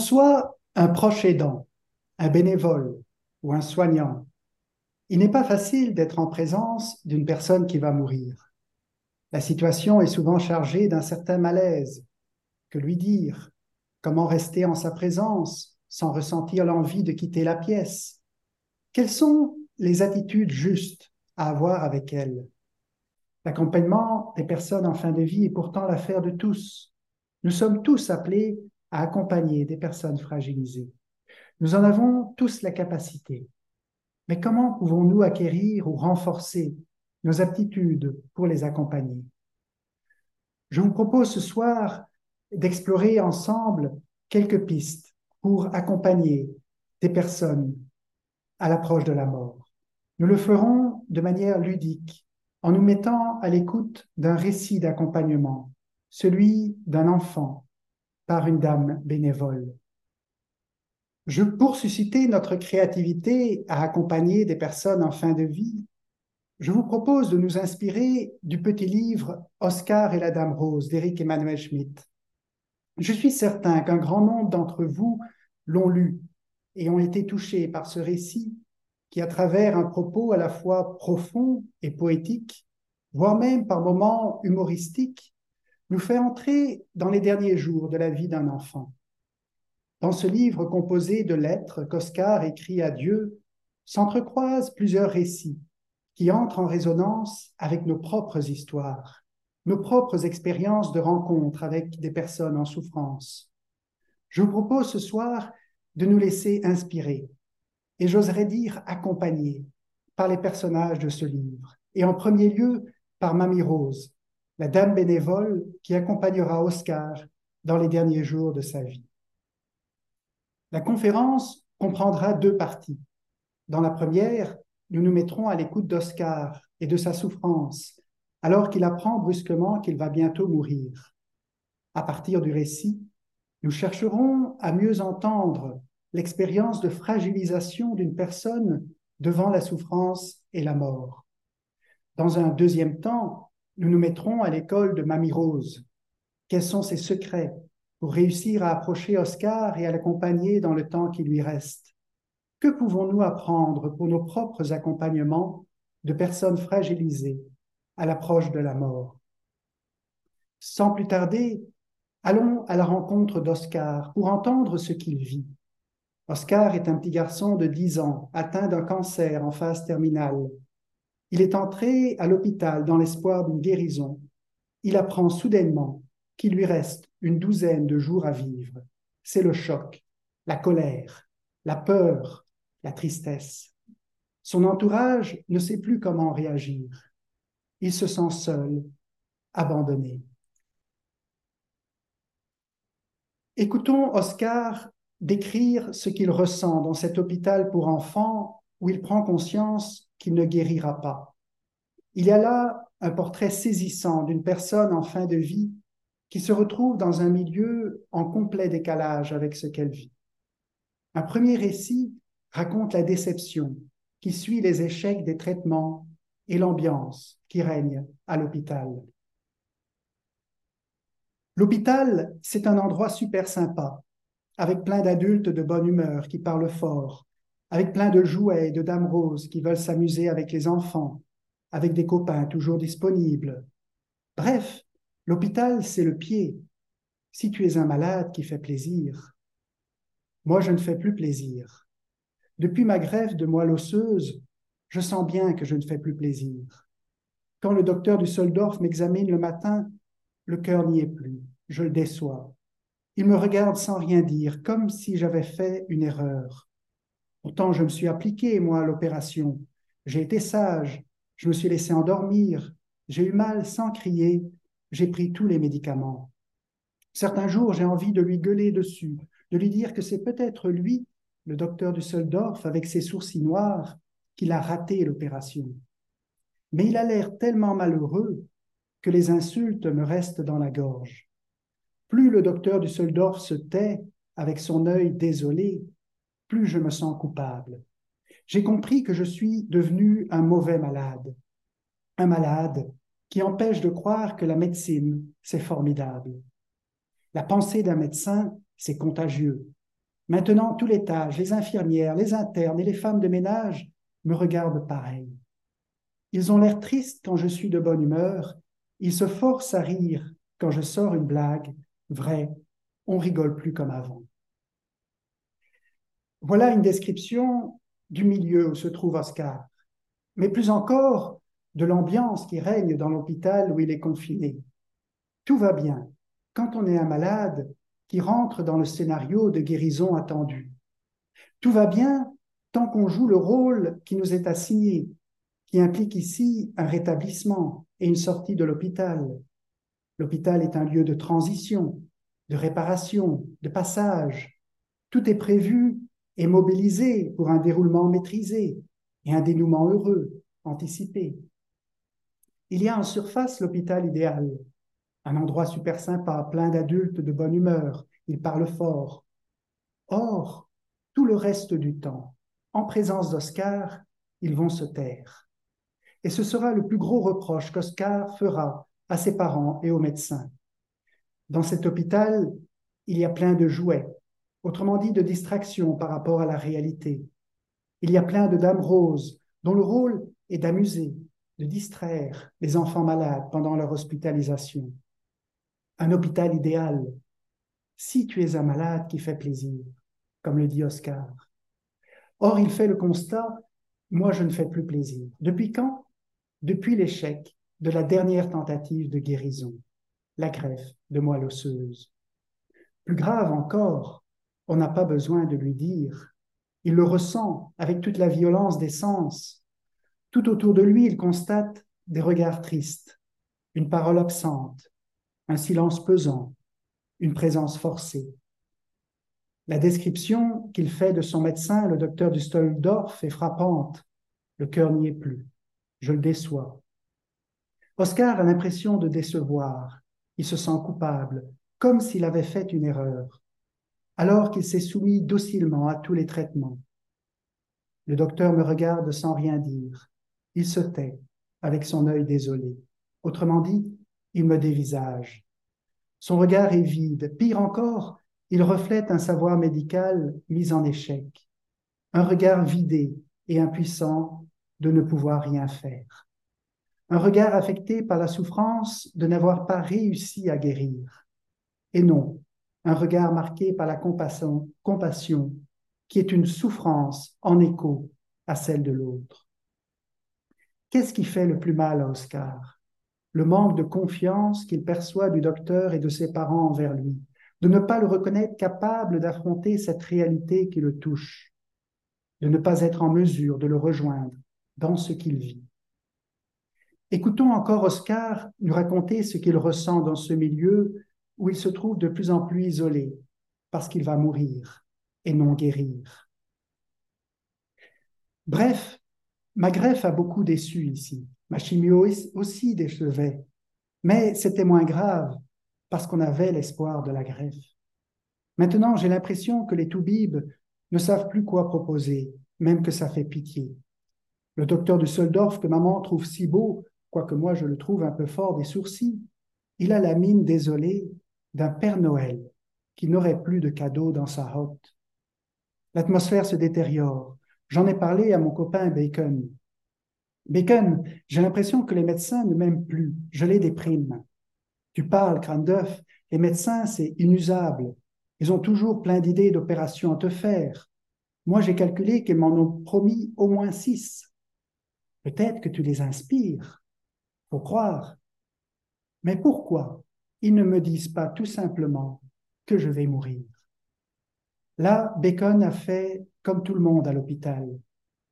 soit un proche aidant, un bénévole ou un soignant, il n'est pas facile d'être en présence d'une personne qui va mourir. La situation est souvent chargée d'un certain malaise. Que lui dire Comment rester en sa présence sans ressentir l'envie de quitter la pièce Quelles sont les attitudes justes à avoir avec elle? L'accompagnement des personnes en fin de vie est pourtant l'affaire de tous. Nous sommes tous appelés à accompagner des personnes fragilisées. Nous en avons tous la capacité. Mais comment pouvons-nous acquérir ou renforcer nos aptitudes pour les accompagner? Je vous propose ce soir d'explorer ensemble quelques pistes pour accompagner des personnes à l'approche de la mort. Nous le ferons de manière ludique, en nous mettant à l'écoute d'un récit d'accompagnement, celui d'un enfant par une dame bénévole. Je, pour susciter notre créativité à accompagner des personnes en fin de vie, je vous propose de nous inspirer du petit livre Oscar et la Dame Rose d'Éric Emmanuel Schmitt. Je suis certain qu'un grand nombre d'entre vous l'ont lu et ont été touchés par ce récit qui, à travers un propos à la fois profond et poétique, voire même par moments humoristique, nous fait entrer dans les derniers jours de la vie d'un enfant. Dans ce livre composé de lettres qu'Oscar écrit à Dieu, s'entrecroisent plusieurs récits qui entrent en résonance avec nos propres histoires, nos propres expériences de rencontres avec des personnes en souffrance. Je vous propose ce soir de nous laisser inspirer et j'oserais dire accompagner par les personnages de ce livre, et en premier lieu par Mamie Rose, la dame bénévole qui accompagnera Oscar dans les derniers jours de sa vie. La conférence comprendra deux parties. Dans la première, nous nous mettrons à l'écoute d'Oscar et de sa souffrance, alors qu'il apprend brusquement qu'il va bientôt mourir. À partir du récit, nous chercherons à mieux entendre l'expérience de fragilisation d'une personne devant la souffrance et la mort. Dans un deuxième temps, nous nous mettrons à l'école de Mamie Rose. Quels sont ses secrets pour réussir à approcher Oscar et à l'accompagner dans le temps qui lui reste? Que pouvons-nous apprendre pour nos propres accompagnements de personnes fragilisées à l'approche de la mort? Sans plus tarder, allons à la rencontre d'Oscar pour entendre ce qu'il vit. Oscar est un petit garçon de 10 ans, atteint d'un cancer en phase terminale. Il est entré à l'hôpital dans l'espoir d'une guérison. Il apprend soudainement qu'il lui reste une douzaine de jours à vivre. C'est le choc, la colère, la peur, la tristesse. Son entourage ne sait plus comment réagir. Il se sent seul, abandonné. Écoutons Oscar décrire ce qu'il ressent dans cet hôpital pour enfants où il prend conscience qu'il ne guérira pas. Il y a là un portrait saisissant d'une personne en fin de vie qui se retrouve dans un milieu en complet décalage avec ce qu'elle vit. Un premier récit raconte la déception qui suit les échecs des traitements et l'ambiance qui règne à l'hôpital. L'hôpital, c'est un endroit super sympa, avec plein d'adultes de bonne humeur qui parlent fort, avec plein de jouets et de dames roses qui veulent s'amuser avec les enfants, avec des copains toujours disponibles. Bref, l'hôpital, c'est le pied. Si tu es un malade qui fait plaisir. Moi, je ne fais plus plaisir. Depuis ma greffe de moelle osseuse, je sens bien que je ne fais plus plaisir. Quand le docteur du Soldorf m'examine le matin, le cœur n'y est plus, je le déçois. Il me regarde sans rien dire, comme si j'avais fait une erreur. Pourtant, je me suis appliqué, moi, à l'opération. J'ai été sage, je me suis laissé endormir, j'ai eu mal sans crier, j'ai pris tous les médicaments. Certains jours, j'ai envie de lui gueuler dessus, de lui dire que c'est peut-être lui, le docteur du Soldorf, avec ses sourcils noirs, qu'il a raté l'opération. Mais il a l'air tellement malheureux que les insultes me restent dans la gorge. Plus le docteur du Soldorf se tait avec son œil désolé, plus je me sens coupable. J'ai compris que je suis devenu un mauvais malade, un malade qui empêche de croire que la médecine, c'est formidable. La pensée d'un médecin, c'est contagieux, Maintenant, tout l'étage, les infirmières, les internes et les femmes de ménage me regardent pareil. Ils ont l'air tristes quand je suis de bonne humeur, ils se forcent à rire quand je sors une blague. Vrai, on rigole plus comme avant. Voilà une description du milieu où se trouve Oscar, mais plus encore de l'ambiance qui règne dans l'hôpital où il est confiné. Tout va bien quand on est un malade qui rentre dans le scénario de guérison attendue. Tout va bien tant qu'on joue le rôle qui nous est assigné, qui implique ici un rétablissement et une sortie de l'hôpital. L'hôpital est un lieu de transition, de réparation, de passage. Tout est prévu et mobilisé pour un déroulement maîtrisé et un dénouement heureux, anticipé. Il y a en surface l'hôpital idéal, un endroit super sympa, plein d'adultes de bonne humeur, ils parlent fort. Or, tout le reste du temps, en présence d'Oscar, ils vont se taire. Et ce sera le plus gros reproche qu'Oscar fera à ses parents et aux médecins. Dans cet hôpital, il y a plein de jouets, autrement dit de distractions par rapport à la réalité. Il y a plein de dames roses dont le rôle est d'amuser, de distraire les enfants malades pendant leur hospitalisation. Un hôpital idéal, si tu es un malade qui fait plaisir, comme le dit Oscar. Or, il fait le constat, moi je ne fais plus plaisir. Depuis quand? Depuis l'échec de la dernière tentative de guérison, la greffe de moelle osseuse. Plus grave encore, on n'a pas besoin de lui dire. Il le ressent avec toute la violence des sens. Tout autour de lui, il constate des regards tristes, une parole absente, un silence pesant, une présence forcée. La description qu'il fait de son médecin, le docteur du Stolldorf, est frappante. Le cœur n'y est plus. Je le déçois. Oscar a l'impression de décevoir. Il se sent coupable, comme s'il avait fait une erreur, alors qu'il s'est soumis docilement à tous les traitements. Le docteur me regarde sans rien dire. Il se tait, avec son œil désolé. Autrement dit, il me dévisage. Son regard est vide. Pire encore, il reflète un savoir médical mis en échec. Un regard vidé et impuissant de ne pouvoir rien faire. Un regard affecté par la souffrance de n'avoir pas réussi à guérir. Et non, un regard marqué par la compassion, qui est une souffrance en écho à celle de l'autre. Qu'est-ce qui fait le plus mal à Oscar? Le manque de confiance qu'il perçoit du docteur et de ses parents envers lui, de ne pas le reconnaître capable d'affronter cette réalité qui le touche, de ne pas être en mesure de le rejoindre dans ce qu'il vit. Écoutons encore Oscar nous raconter ce qu'il ressent dans ce milieu où il se trouve de plus en plus isolé parce qu'il va mourir et non guérir. Bref, ma greffe a beaucoup déçu ici. Ma chimio aussi décevait, mais c'était moins grave parce qu'on avait l'espoir de la greffe. Maintenant, j'ai l'impression que les toubibs ne savent plus quoi proposer, même que ça fait pitié. Le docteur de Soldorf, que maman trouve si beau, quoique moi je le trouve un peu fort des sourcils, il a la mine désolée d'un Père Noël qui n'aurait plus de cadeaux dans sa hotte. L'atmosphère se détériore. J'en ai parlé à mon copain Bacon. Bacon, j'ai l'impression que les médecins ne m'aiment plus. Je les déprime. Tu parles, crâne d'œuf, les médecins, c'est inusable. Ils ont toujours plein d'idées d'opérations à te faire. Moi, j'ai calculé qu'ils m'en ont promis au moins six. Peut-être que tu les inspires. Faut croire. Mais pourquoi? Ils ne me disent pas tout simplement que je vais mourir Là, Bacon a fait comme tout le monde à l'hôpital.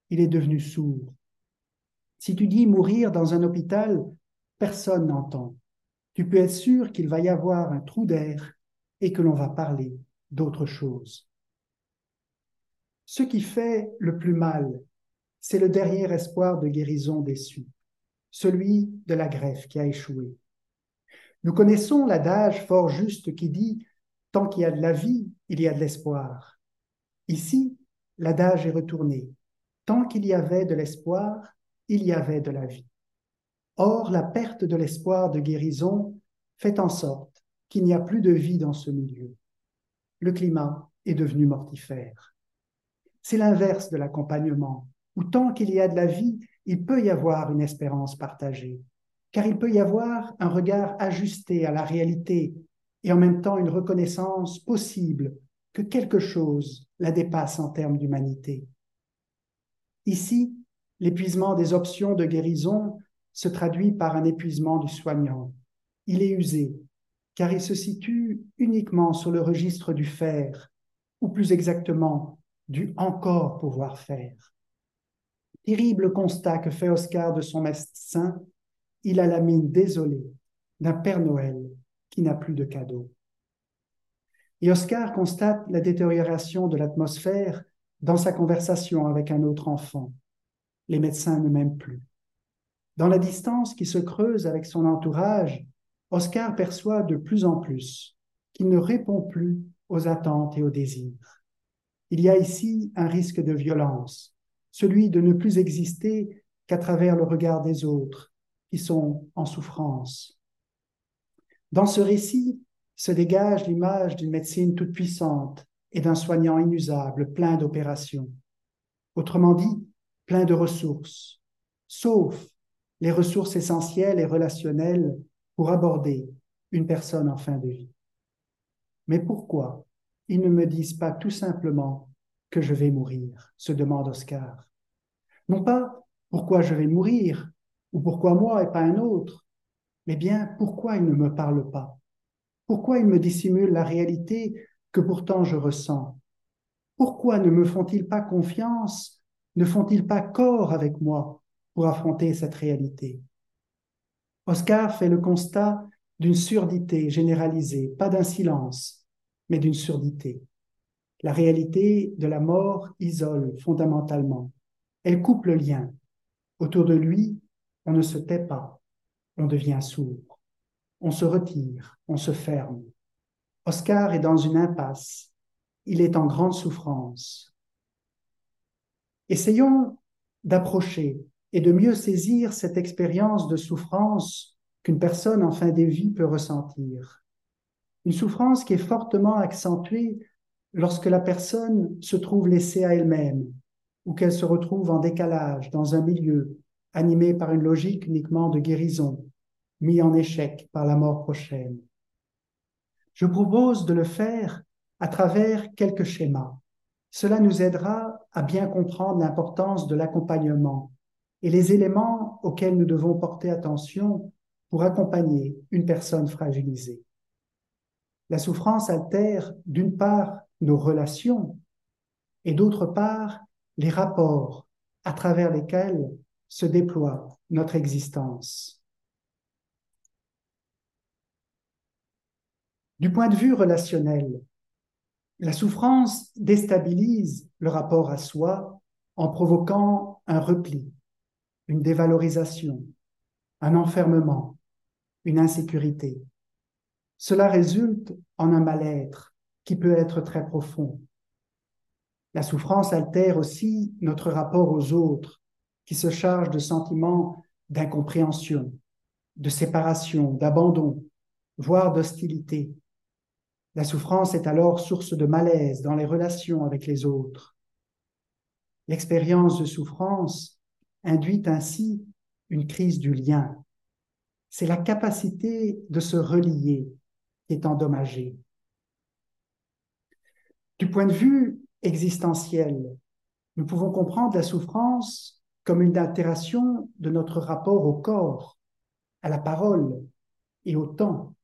Il est devenu sourd. Si tu dis mourir dans un hôpital, personne n'entend. Tu peux être sûr qu'il va y avoir un trou d'air et que l'on va parler d'autre chose. Ce qui fait le plus mal, c'est le dernier espoir de guérison déçu, celui de la greffe qui a échoué. Nous connaissons l'adage fort juste qui dit Tant qu'il y a de la vie, il y a de l'espoir. Ici, l'adage est retourné. Tant qu'il y avait de l'espoir, il y avait de la vie. Or, la perte de l'espoir de guérison fait en sorte qu'il n'y a plus de vie dans ce milieu. Le climat est devenu mortifère. C'est l'inverse de l'accompagnement, où tant qu'il y a de la vie, il peut y avoir une espérance partagée, car il peut y avoir un regard ajusté à la réalité et en même temps une reconnaissance possible que quelque chose la dépasse en termes d'humanité. Ici, l'épuisement des options de guérison se traduit par un épuisement du soignant. Il est usé, car il se situe uniquement sur le registre du faire, ou plus exactement du encore pouvoir faire. Terrible constat que fait Oscar de son médecin, il a la mine désolée d'un Père Noël qui n'a plus de cadeaux. Et Oscar constate la détérioration de l'atmosphère dans sa conversation avec un autre enfant. Les médecins ne m'aiment plus. Dans la distance qui se creuse avec son entourage, Oscar perçoit de plus en plus qu'il ne répond plus aux attentes et aux désirs. Il y a ici un risque de violence, celui de ne plus exister qu'à travers le regard des autres qui sont en souffrance. Dans ce récit se dégage l'image d'une médecine toute puissante et d'un soignant inusable, plein d'opérations. Autrement dit, plein de ressources, sauf les ressources essentielles et relationnelles pour aborder une personne en fin de vie. Mais pourquoi ils ne me disent pas tout simplement que je vais mourir? se demande Oscar. Non pas pourquoi je vais mourir ou pourquoi moi et pas un autre, mais bien pourquoi ils ne me parlent pas? Pourquoi ils me dissimulent la réalité que pourtant je ressens? Pourquoi ne me font-ils pas confiance? Ne font-ils pas corps avec moi pour affronter cette réalité? Oscar fait le constat d'une surdité généralisée, pas d'un silence, mais d'une surdité. La réalité de la mort isole fondamentalement. Elle coupe le lien. Autour de lui, on ne se tait pas, on devient sourd. On se retire, on se ferme. Oscar est dans une impasse. Il est en grande souffrance. Essayons d'approcher et de mieux saisir cette expérience de souffrance qu'une personne en fin de vie peut ressentir. Une souffrance qui est fortement accentuée lorsque la personne se trouve laissée à elle-même ou qu'elle se retrouve en décalage dans un milieu animé par une logique uniquement de guérison, mis en échec par la mort prochaine. Je propose de le faire à travers quelques schémas. Cela nous aidera à bien comprendre l'importance de l'accompagnement et les éléments auxquels nous devons porter attention pour accompagner une personne fragilisée. La souffrance altère d'une part nos relations et d'autre part les rapports à travers lesquels se déploie notre existence. Du point de vue relationnel, la souffrance déstabilise le rapport à soi en provoquant un repli, une dévalorisation, un enfermement, une insécurité. Cela résulte en un mal-être qui peut être très profond. La souffrance altère aussi notre rapport aux autres, qui se chargent de sentiments d'incompréhension, de séparation, d'abandon, voire d'hostilité. La souffrance est alors source de malaise dans les relations avec les autres. L'expérience de souffrance induit ainsi une crise du lien. C'est la capacité de se relier qui est endommagée. Du point de vue existentiel, nous pouvons comprendre la souffrance comme une altération de notre rapport au corps, à la parole et au temps.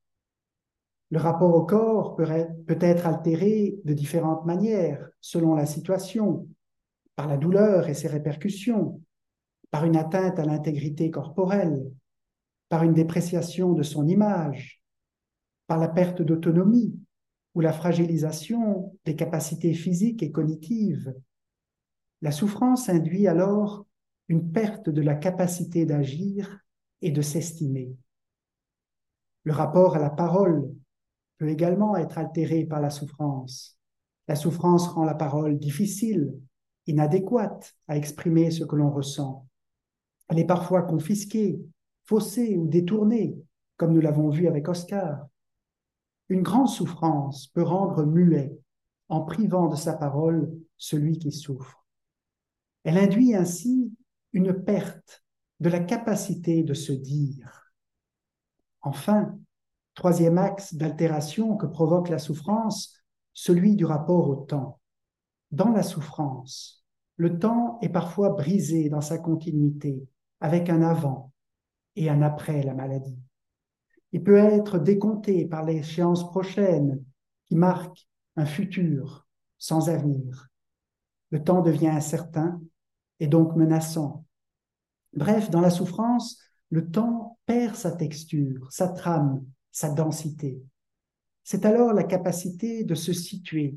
Le rapport au corps peut être altéré de différentes manières selon la situation, par la douleur et ses répercussions, par une atteinte à l'intégrité corporelle, par une dépréciation de son image, par la perte d'autonomie ou la fragilisation des capacités physiques et cognitives. La souffrance induit alors une perte de la capacité d'agir et de s'estimer. Le rapport à la parole peut également être altéré par la souffrance. La souffrance rend la parole difficile, inadéquate à exprimer ce que l'on ressent. Elle est parfois confisquée, faussée ou détournée, comme nous l'avons vu avec Oscar. Une grande souffrance peut rendre muet en privant de sa parole celui qui souffre. Elle induit ainsi une perte de la capacité de se dire. Enfin, troisième axe d'altération que provoque la souffrance, celui du rapport au temps. Dans la souffrance, le temps est parfois brisé dans sa continuité, avec un avant et un après la maladie. Il peut être décompté par l'échéance prochaine qui marque un futur sans avenir. Le temps devient incertain et donc menaçant. Bref, dans la souffrance, le temps perd sa texture, sa trame, sa densité. C'est alors la capacité de se situer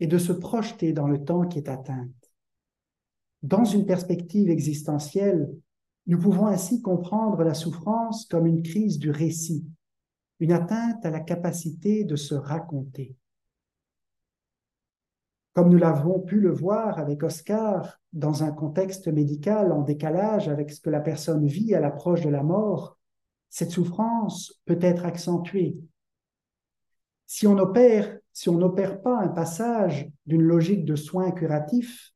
et de se projeter dans le temps qui est atteinte. Dans une perspective existentielle, nous pouvons ainsi comprendre la souffrance comme une crise du récit, une atteinte à la capacité de se raconter. Comme nous l'avons pu le voir avec Oscar dans un contexte médical en décalage avec ce que la personne vit à l'approche de la mort, cette souffrance peut être accentuée. Si on opère, si on n'opère pas un passage d'une logique de soins curatifs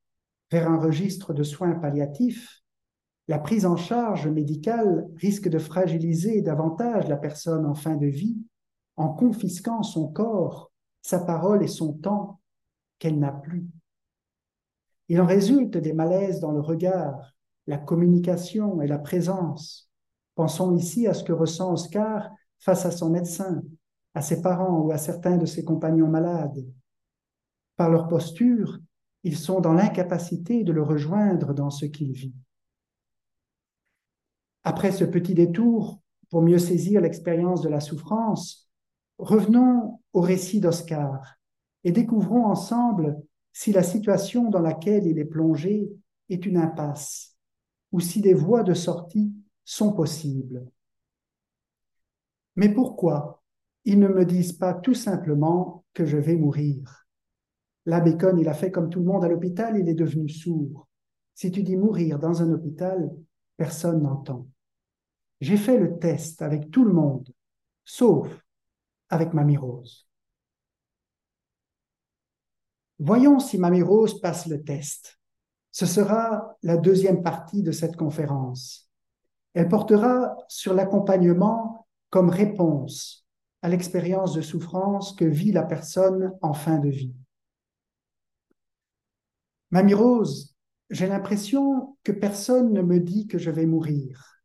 vers un registre de soins palliatifs, la prise en charge médicale risque de fragiliser davantage la personne en fin de vie en confisquant son corps, sa parole et son temps qu'elle n'a plus. Il en résulte des malaises dans le regard, la communication et la présence. Pensons ici à ce que ressent Oscar face à son médecin, à ses parents ou à certains de ses compagnons malades. Par leur posture, ils sont dans l'incapacité de le rejoindre dans ce qu'il vit. Après ce petit détour, pour mieux saisir l'expérience de la souffrance, revenons au récit d'Oscar et découvrons ensemble si la situation dans laquelle il est plongé est une impasse ou si des voies de sortie sont possibles. Mais pourquoi ils ne me disent pas tout simplement que je vais mourir? La Bacon, il a fait comme tout le monde à l'hôpital, il est devenu sourd. Si tu dis mourir dans un hôpital, personne n'entend. J'ai fait le test avec tout le monde, sauf avec Mamie Rose. Voyons si Mamie Rose passe le test. Ce sera la deuxième partie de cette conférence. Elle portera sur l'accompagnement comme réponse à l'expérience de souffrance que vit la personne en fin de vie. Mamie Rose, j'ai l'impression que personne ne me dit que je vais mourir.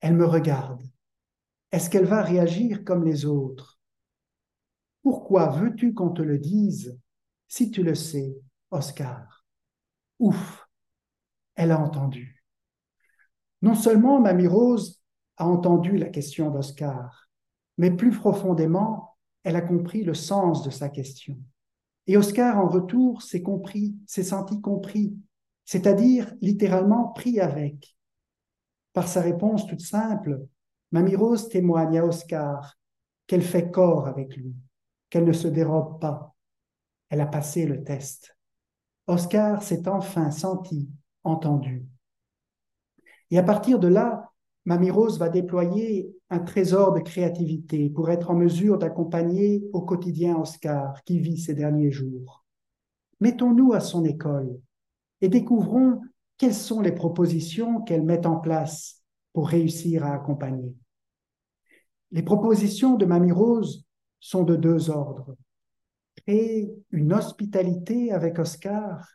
Elle me regarde. Est-ce qu'elle va réagir comme les autres? Pourquoi veux-tu qu'on te le dise? Si tu le sais, Oscar. Ouf, elle a entendu. Non seulement Mamie Rose a entendu la question d'Oscar, mais plus profondément, elle a compris le sens de sa question. Et Oscar, en retour, s'est compris, s'est senti compris, c'est-à-dire littéralement pris avec. Par sa réponse toute simple, Mamie Rose témoigne à Oscar qu'elle fait corps avec lui, qu'elle ne se dérobe pas, elle a passé le test. Oscar s'est enfin senti entendu. Et à partir de là, Mamie Rose va déployer un trésor de créativité pour être en mesure d'accompagner au quotidien Oscar qui vit ces derniers jours. Mettons-nous à son école et découvrons quelles sont les propositions qu'elle met en place pour réussir à accompagner. Les propositions de Mamie Rose sont de deux ordres créer une hospitalité avec Oscar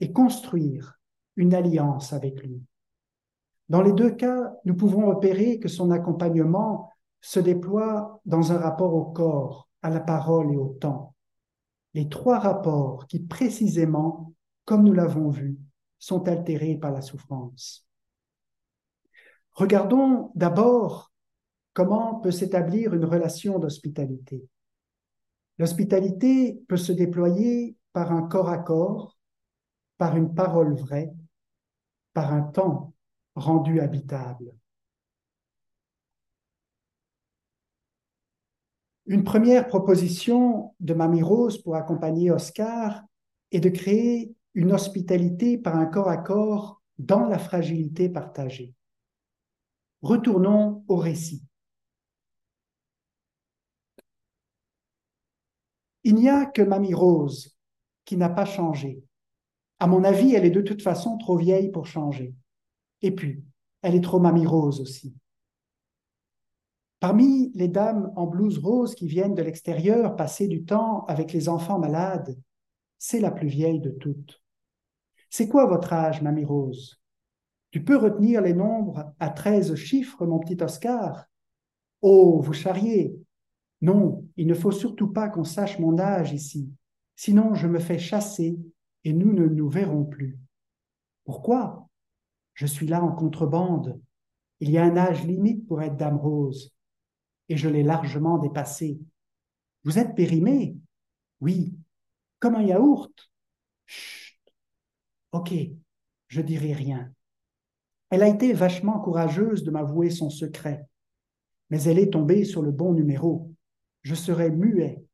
et construire une alliance avec lui. Dans les deux cas, nous pouvons repérer que son accompagnement se déploie dans un rapport au corps, à la parole et au temps. Les trois rapports qui précisément, comme nous l'avons vu, sont altérés par la souffrance. Regardons d'abord comment peut s'établir une relation d'hospitalité. L'hospitalité peut se déployer par un corps à corps, par une parole vraie, par un temps rendu habitable. Une première proposition de Mamie Rose pour accompagner Oscar est de créer une hospitalité par un corps à corps dans la fragilité partagée. Retournons au récit. Il n'y a que Mamie Rose qui n'a pas changé. À mon avis, elle est de toute façon trop vieille pour changer. Et puis, elle est trop mamie rose aussi. Parmi les dames en blouse rose qui viennent de l'extérieur passer du temps avec les enfants malades, c'est la plus vieille de toutes. C'est quoi votre âge, mamie Rose? Tu peux retenir les nombres à treize chiffres, mon petit Oscar? Oh, vous charriez Non, il ne faut surtout pas qu'on sache mon âge ici, sinon je me fais chasser et nous ne nous verrons plus. Pourquoi? Je suis là en contrebande. Il y a un âge limite pour être dame rose et je l'ai largement dépassé. Vous êtes périmé? Oui. Comme un yaourt Chut. Ok, je dirai rien. Elle a été vachement courageuse de m'avouer son secret, mais elle est tombée sur le bon numéro. Je serais muet,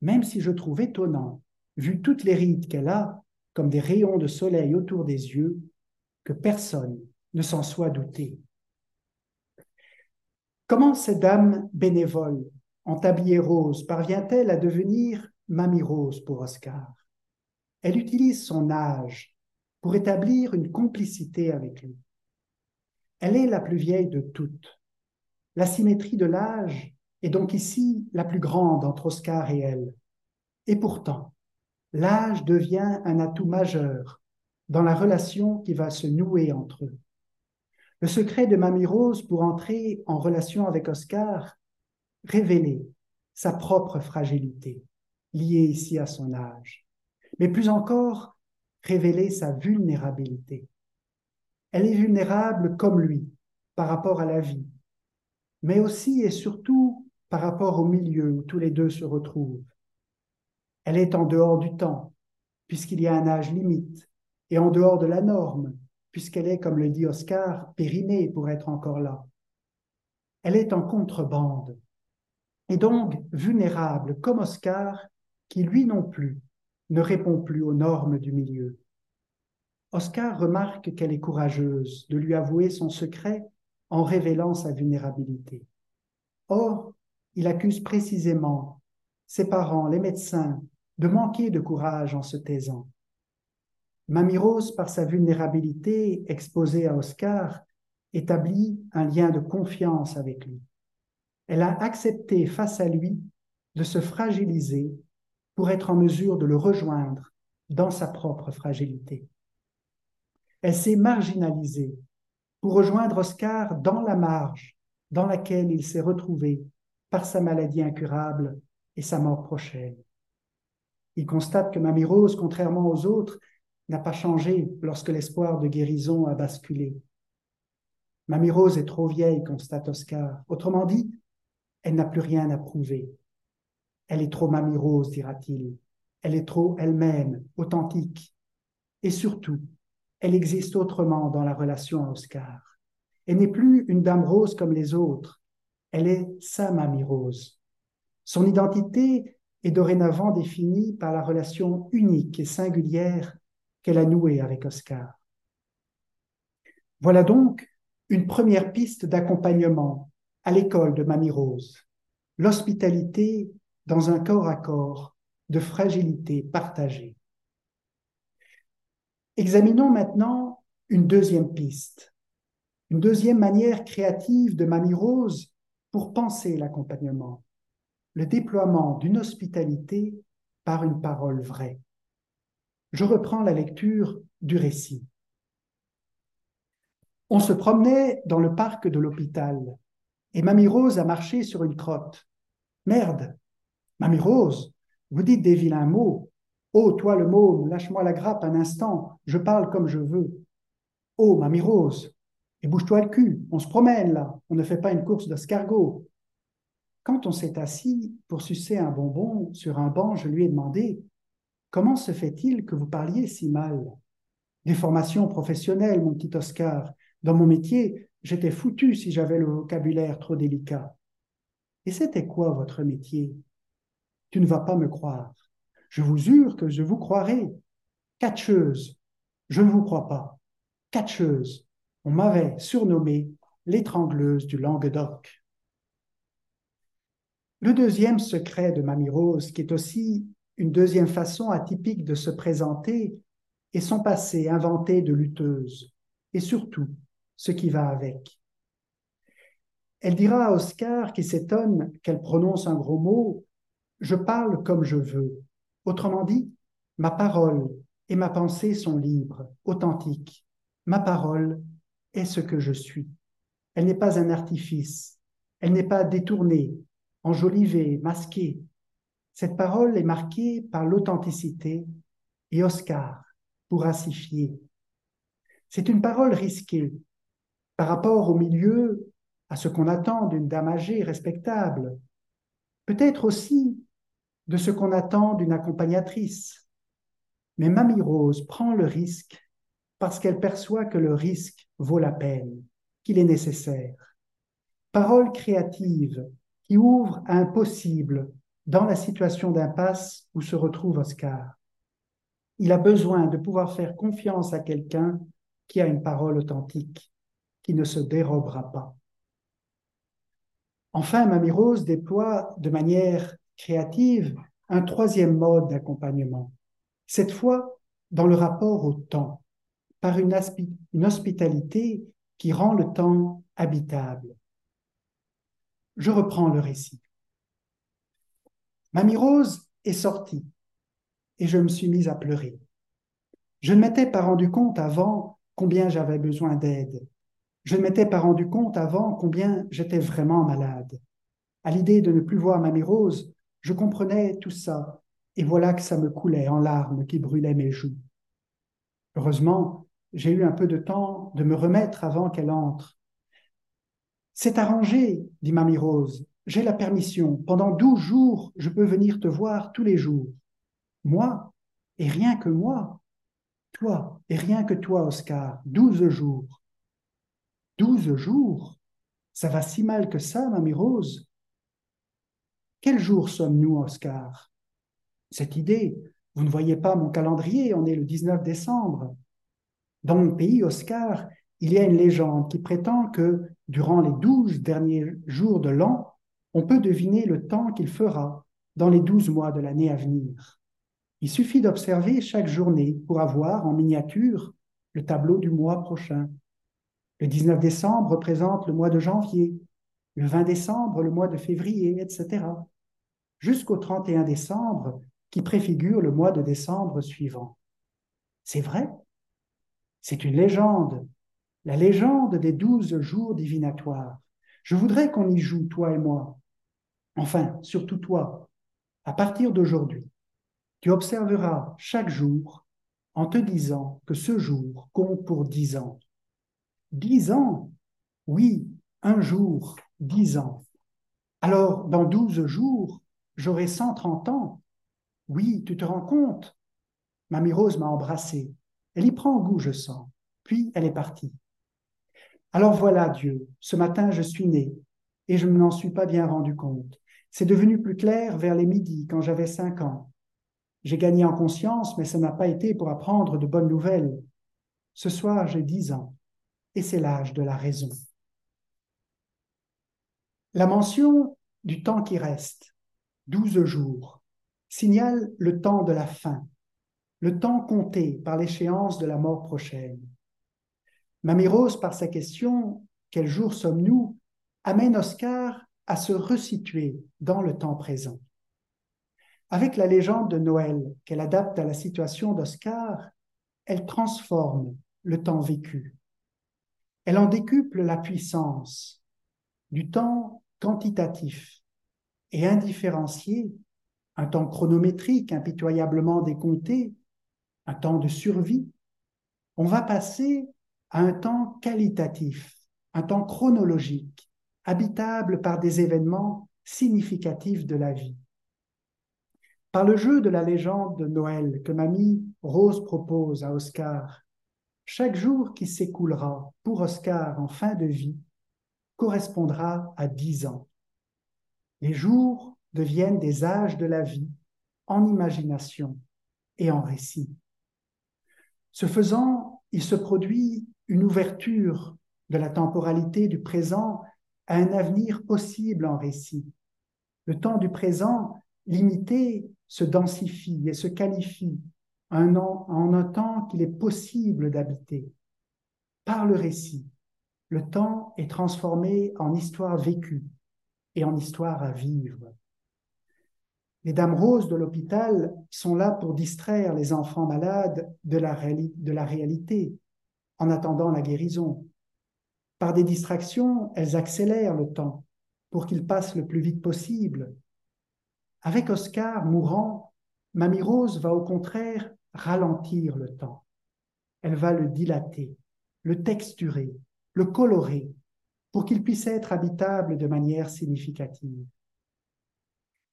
même si je trouve étonnant, vu toutes les rides qu'elle a, comme des rayons de soleil autour des yeux, que personne ne s'en soit douté. Comment cette dame bénévole, en tablier rose, parvient-elle à devenir Mamie Rose pour Oscar? Elle utilise son âge pour établir une complicité avec lui. Elle est la plus vieille de toutes. La symétrie de l'âge est donc ici la plus grande entre Oscar et elle. Et pourtant, l'âge devient un atout majeur dans la relation qui va se nouer entre eux. Le secret de Mamie Rose pour entrer en relation avec Oscar, révéler sa propre fragilité, liée ici à son âge, mais plus encore, révéler sa vulnérabilité. Elle est vulnérable comme lui par rapport à la vie, mais aussi et surtout par rapport au milieu où tous les deux se retrouvent. Elle est en dehors du temps, puisqu'il y a un âge limite, et en dehors de la norme, puisqu'elle est, comme le dit Oscar, périmée pour être encore là. Elle est en contrebande, et donc vulnérable, comme Oscar, qui lui non plus ne répond plus aux normes du milieu. Oscar remarque qu'elle est courageuse de lui avouer son secret en révélant sa vulnérabilité. Or, il accuse précisément ses parents, les médecins, de manquer de courage en se taisant. Mamie Rose, par sa vulnérabilité exposée à Oscar, établit un lien de confiance avec lui. Elle a accepté face à lui de se fragiliser pour être en mesure de le rejoindre dans sa propre fragilité. Elle s'est marginalisée pour rejoindre Oscar dans la marge dans laquelle il s'est retrouvé par sa maladie incurable et sa mort prochaine. Il constate que Mamie Rose, contrairement aux autres, n'a pas changé lorsque l'espoir de guérison a basculé. Mamie Rose est trop vieille, constate Oscar. Autrement dit, elle n'a plus rien à prouver. Elle est trop Mamie Rose, dira-t-il. Elle est trop elle-même, authentique. Et surtout, elle existe autrement dans la relation à Oscar. Elle n'est plus une dame rose comme les autres. Elle est sa Mamie Rose. Son identité est dorénavant définie par la relation unique et singulière qu'elle a noué avec Oscar. Voilà donc une première piste d'accompagnement à l'école de Mamie Rose, l'hospitalité dans un corps à corps de fragilité partagée. Examinons maintenant une deuxième piste, une deuxième manière créative de Mamie Rose pour penser l'accompagnement, le déploiement d'une hospitalité par une parole vraie je reprends la lecture du récit. On se promenait dans le parc de l'hôpital et Mamie Rose a marché sur une crotte. Merde, Mamie Rose, vous dites des vilains mots. Oh, toi le môme, lâche-moi la grappe un instant, je parle comme je veux. Oh, Mamie Rose, et bouge-toi le cul, on se promène là, on ne fait pas une course d'escargot. Quand on s'est assis pour sucer un bonbon sur un banc, je lui ai demandé Comment se fait-il que vous parliez si mal? Des formations professionnelles, mon petit Oscar. Dans mon métier, j'étais foutu si j'avais le vocabulaire trop délicat. Et c'était quoi votre métier? Tu ne vas pas me croire. Je vous jure que je vous croirai. Catcheuse. Je ne vous crois pas. Catcheuse. On m'avait surnommée l'étrangleuse du Languedoc. Le deuxième secret de Mamie Rose, qui est aussi une deuxième façon atypique de se présenter et son passé inventé de lutteuse, et surtout ce qui va avec. Elle dira à Oscar, qui s'étonne qu'elle prononce un gros mot, Je parle comme je veux. Autrement dit, ma parole et ma pensée sont libres, authentiques. Ma parole est ce que je suis. Elle n'est pas un artifice, elle n'est pas détournée, enjolivée, masquée. Cette parole est marquée par l'authenticité et Oscar pourra s'y fier. C'est une parole risquée par rapport au milieu, à ce qu'on attend d'une dame âgée respectable, peut-être aussi de ce qu'on attend d'une accompagnatrice. Mais Mamie Rose prend le risque parce qu'elle perçoit que le risque vaut la peine, qu'il est nécessaire. Parole créative qui ouvre un possible dans la situation d'impasse où se retrouve Oscar. Il a besoin de pouvoir faire confiance à quelqu'un qui a une parole authentique, qui ne se dérobera pas. Enfin, Mamie Rose déploie de manière créative un troisième mode d'accompagnement, cette fois dans le rapport au temps, par une, hospitalité qui rend le temps habitable. Je reprends le récit. Mamie Rose est sortie et je me suis mise à pleurer. Je ne m'étais pas rendu compte avant combien j'avais besoin d'aide. Je ne m'étais pas rendu compte avant combien j'étais vraiment malade. À l'idée de ne plus voir Mamie Rose, je comprenais tout ça, et voilà que ça me coulait en larmes qui brûlaient mes joues. Heureusement, j'ai eu un peu de temps de me remettre avant qu'elle entre. C'est arrangé, dit Mamie Rose. J'ai la permission. Pendant douze jours, je peux venir te voir tous les jours. Moi, et rien que moi. Toi, et rien que toi, Oscar. Douze jours. Douze jours? Ça va si mal que ça, Mamie Rose Quel jour sommes-nous, Oscar? Cette idée, vous ne voyez pas mon calendrier, on est le 19 décembre. Dans mon pays, Oscar, il y a une légende qui prétend que durant les douze derniers jours de l'an, on peut deviner le temps qu'il fera dans les douze mois de l'année à venir. Il suffit d'observer chaque journée pour avoir en miniature le tableau du mois prochain. Le 19 décembre représente le mois de janvier, le 20 décembre le mois de février, etc. Jusqu'au 31 décembre qui préfigure le mois de décembre suivant. C'est vrai, c'est une légende, la légende des douze jours divinatoires. Je voudrais qu'on y joue, toi et moi. Enfin, surtout toi, à partir d'aujourd'hui, tu observeras chaque jour en te disant que ce jour compte pour dix ans. Dix ans? Oui, un jour, dix ans. Alors, dans douze jours, j'aurai cent trente ans. Oui, tu te rends compte? Mamie Rose m'a embrassé. Elle y prend goût, je sens. Puis elle est partie. Alors voilà, Dieu, ce matin je suis né, et je ne m'en suis pas bien rendu compte. C'est devenu plus clair vers les midis, quand j'avais cinq ans. J'ai gagné en conscience, mais ça n'a pas été pour apprendre de bonnes nouvelles. Ce soir, j'ai dix ans, et c'est l'âge de la raison. La mention du temps qui reste, douze jours, signale le temps de la fin, le temps compté par l'échéance de la mort prochaine. Mamie Rose, par sa question Quel jour sommes-nous? amène Oscar à se resituer dans le temps présent. Avec la légende de Noël qu'elle adapte à la situation d'Oscar, elle transforme le temps vécu. Elle en décuple la puissance du temps quantitatif et indifférencié, un temps chronométrique impitoyablement décompté, un temps de survie. On va passer à un temps qualitatif, un temps chronologique, habitable par des événements significatifs de la vie. Par le jeu de la légende de Noël que Mamie Rose propose à Oscar, chaque jour qui s'écoulera pour Oscar en fin de vie correspondra à dix ans. Les jours deviennent des âges de la vie en imagination et en récit. Ce faisant, il se produit une ouverture de la temporalité du présent à un avenir possible en récit. Le temps du présent limité se densifie et se qualifie en un temps qu'il est possible d'habiter. Par le récit, le temps est transformé en histoire vécue et en histoire à vivre. Les dames roses de l'hôpital sont là pour distraire les enfants malades de la, réalité en attendant la guérison. Par des distractions, elles accélèrent le temps pour qu'il passe le plus vite possible. Avec Oscar mourant, Mamie Rose va au contraire ralentir le temps. Elle va le dilater, le texturer, le colorer, pour qu'il puisse être habitable de manière significative.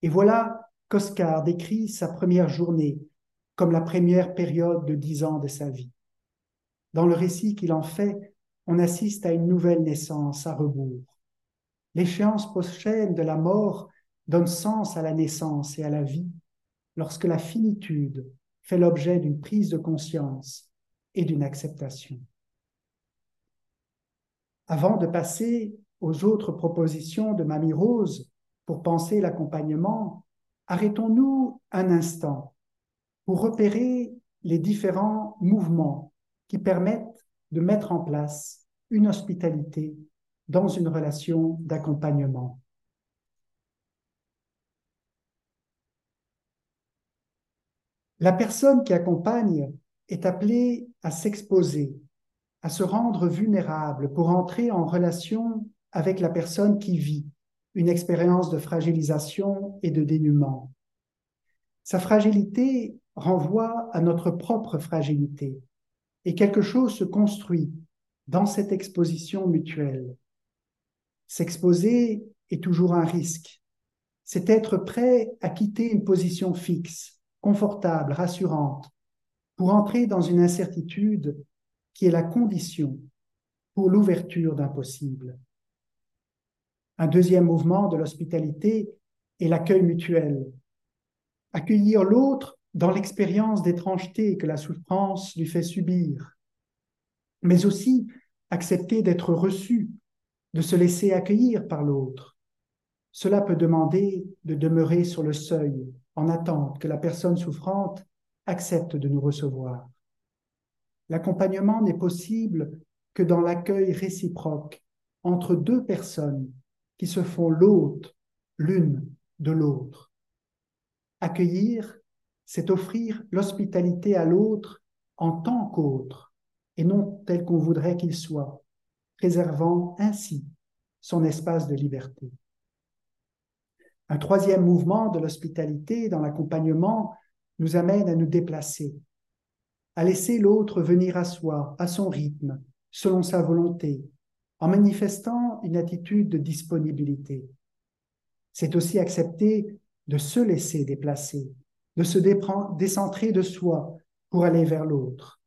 Et voilà qu'Oscar décrit sa première journée comme la première période de dix ans de sa vie. Dans le récit qu'il en fait, on assiste à une nouvelle naissance à rebours. L'échéance prochaine de la mort donne sens à la naissance et à la vie lorsque la finitude fait l'objet d'une prise de conscience et d'une acceptation. Avant de passer aux autres propositions de Mamie Rose pour penser l'accompagnement, arrêtons-nous un instant pour repérer les différents mouvements qui permettent de mettre en place une hospitalité dans une relation d'accompagnement. La personne qui accompagne est appelée à s'exposer, à se rendre vulnérable pour entrer en relation avec la personne qui vit une expérience de fragilisation et de dénuement. Sa fragilité renvoie à notre propre fragilité et quelque chose se construit dans cette exposition mutuelle. S'exposer est toujours un risque. C'est être prêt à quitter une position fixe, confortable, rassurante, pour entrer dans une incertitude qui est la condition pour l'ouverture d'un possible. Un deuxième mouvement de l'hospitalité est l'accueil mutuel. Accueillir l'autre dans l'expérience d'étrangeté que la souffrance lui fait subir, mais aussi accepter d'être reçu, de se laisser accueillir par l'autre. Cela peut demander de demeurer sur le seuil en attente que la personne souffrante accepte de nous recevoir. L'accompagnement n'est possible que dans l'accueil réciproque entre deux personnes qui se font l'hôte l'une de l'autre. Accueillir, c'est offrir l'hospitalité à l'autre en tant qu'autre et non tel qu'on voudrait qu'il soit, préservant ainsi son espace de liberté. Un troisième mouvement de l'hospitalité dans l'accompagnement nous amène à nous déplacer, à laisser l'autre venir à soi, à son rythme, selon sa volonté, en manifestant une attitude de disponibilité. C'est aussi accepter de se laisser déplacer, de se décentrer de soi pour aller vers l'autre.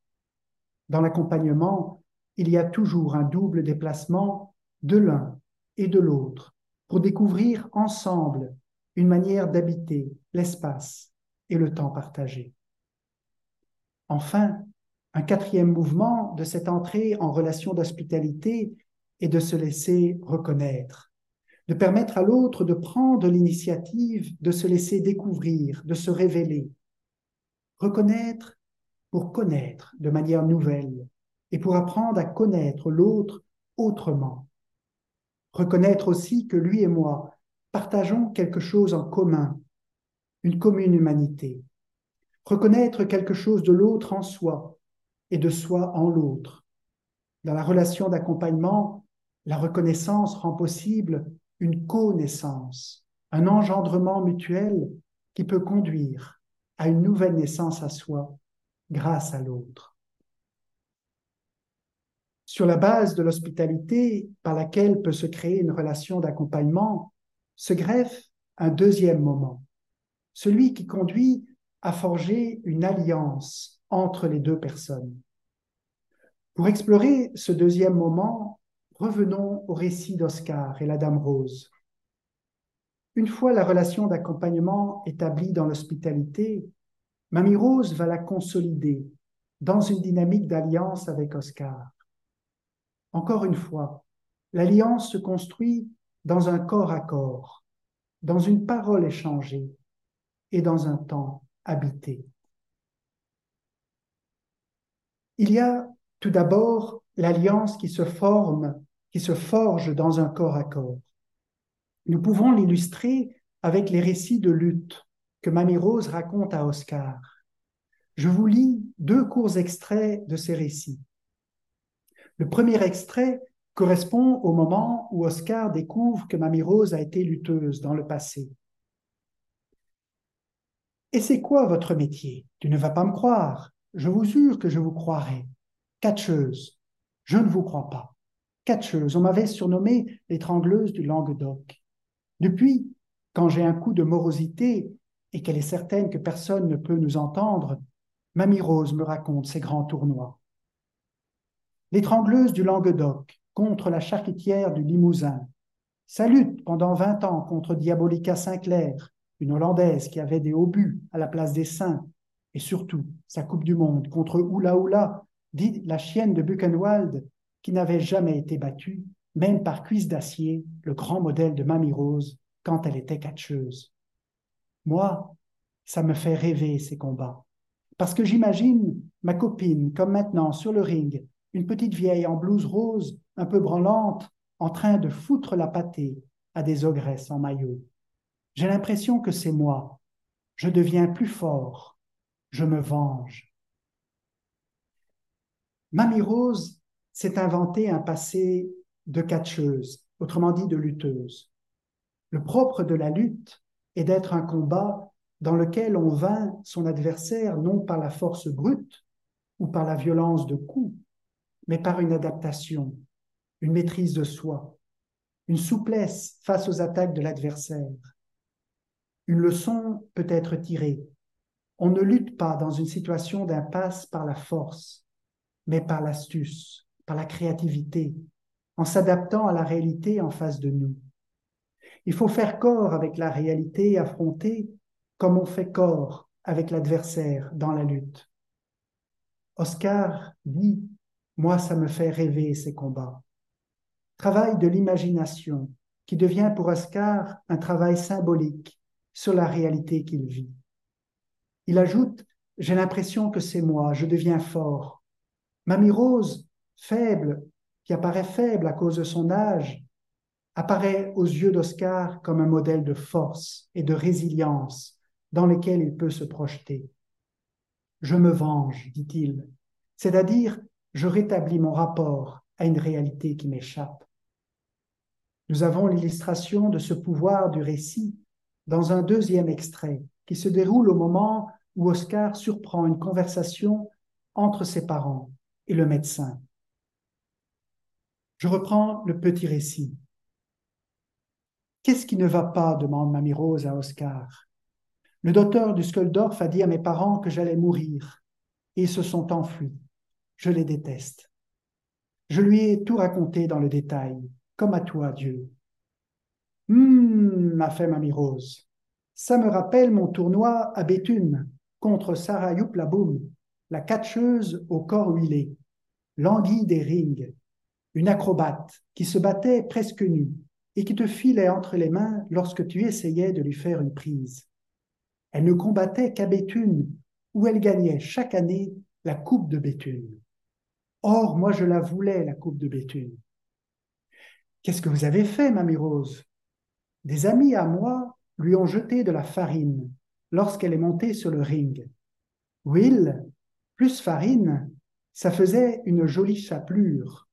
Dans l'accompagnement, il y a toujours un double déplacement de l'un et de l'autre pour découvrir ensemble une manière d'habiter l'espace et le temps partagé. Enfin, un quatrième mouvement de cette entrée en relation d'hospitalité est de se laisser reconnaître, de permettre à l'autre de prendre l'initiative de se laisser découvrir, de se révéler. Reconnaître pour connaître de manière nouvelle et pour apprendre à connaître l'autre autrement. Reconnaître aussi que lui et moi partageons quelque chose en commun, une commune humanité. Reconnaître quelque chose de l'autre en soi et de soi en l'autre. Dans la relation d'accompagnement, la reconnaissance rend possible une connaissance, un engendrement mutuel qui peut conduire à une nouvelle naissance à soi grâce à l'autre. Sur la base de l'hospitalité par laquelle peut se créer une relation d'accompagnement, se greffe un deuxième moment, celui qui conduit à forger une alliance entre les deux personnes. Pour explorer ce deuxième moment, revenons au récit d'Oscar et la Dame Rose. Une fois la relation d'accompagnement établie dans l'hospitalité, Mamie Rose va la consolider dans une dynamique d'alliance avec Oscar. Encore une fois, l'alliance se construit dans un corps à corps, dans une parole échangée, et dans un temps habité. Il y a tout d'abord l'alliance qui se forme, qui se forge dans un corps à corps. Nous pouvons l'illustrer avec les récits de lutte que Mamie Rose raconte à Oscar. Je vous lis deux courts extraits de ces récits. Le premier extrait correspond au moment où Oscar découvre que Mamie Rose a été lutteuse dans le passé. Et c'est quoi votre métier? Tu ne vas pas me croire. Je vous jure que je vous croirai. Catcheuse. Je ne vous crois pas. On m'avait surnommée l'étrangleuse du Languedoc. Depuis, quand j'ai un coup de morosité et qu'elle est certaine que personne ne peut nous entendre, Mamie Rose me raconte ses grands tournois. L'étrangleuse du Languedoc contre la charcutière du Limousin. Sa lutte pendant vingt ans contre Diabolica Sinclair, une Hollandaise qui avait des obus à la place des saints, et surtout sa Coupe du Monde contre Oula Oula, dit la chienne de Buchenwald, qui n'avait jamais été battue, même par Cuisse d'Acier, le grand modèle de Mamie Rose, quand elle était catcheuse. Moi, ça me fait rêver ces combats, parce que j'imagine ma copine, comme maintenant, sur le ring, une petite vieille en blouse rose, un peu branlante, en train de foutre la pâtée à des ogresses en maillot. J'ai l'impression que c'est moi. Je deviens plus fort. Je me venge. Mamie Rose s'est inventé un passé de catcheuse, autrement dit de lutteuse. Le propre de la lutte est d'être un combat dans lequel on vainc son adversaire non par la force brute ou par la violence de coups, mais par une adaptation, une maîtrise de soi, une souplesse face aux attaques de l'adversaire. Une leçon peut être tirée. On ne lutte pas dans une situation d'impasse par la force, mais par l'astuce, par la créativité, en s'adaptant à la réalité en face de nous. Il faut faire corps avec la réalité et affronter comme on fait corps avec l'adversaire dans la lutte. Oscar dit, moi ça me fait rêver ces combats. Travail de l'imagination qui devient pour Oscar un travail symbolique sur la réalité qu'il vit. Il ajoute J'ai l'impression que c'est moi, je deviens fort. Mamie Rose, faible, qui apparaît faible à cause de son âge, apparaît aux yeux d'Oscar comme un modèle de force et de résilience dans lequel il peut se projeter. Je me venge, dit-il, c'est-à-dire je rétablis mon rapport à une réalité qui m'échappe. Nous avons l'illustration de ce pouvoir du récit dans un deuxième extrait qui se déroule au moment où Oscar surprend une conversation entre ses parents et le médecin. Je reprends le petit récit. Qu'est-ce qui ne va pas? demande Mamie Rose à Oscar. Le docteur du Skoldorf a dit à mes parents que j'allais mourir et ils se sont enfuis. Je les déteste. Je lui ai tout raconté dans le détail, comme à toi, Dieu. Hum, m'a fait Mamie Rose. Ça me rappelle mon tournoi à Béthune contre Sarah Youplaboum, la catcheuse au corps huilé, l'anguille des rings, une acrobate qui se battait presque nue et qui te filait entre les mains lorsque tu essayais de lui faire une prise. Elle ne combattait qu'à Béthune, où elle gagnait chaque année la Coupe de Béthune. Or, moi, je la voulais, la Coupe de Béthune. Qu'est-ce que vous avez fait, Mamie Rose des amis à moi lui ont jeté de la farine lorsqu'elle est montée sur le ring. Will, plus farine, ça faisait une jolie chapelure.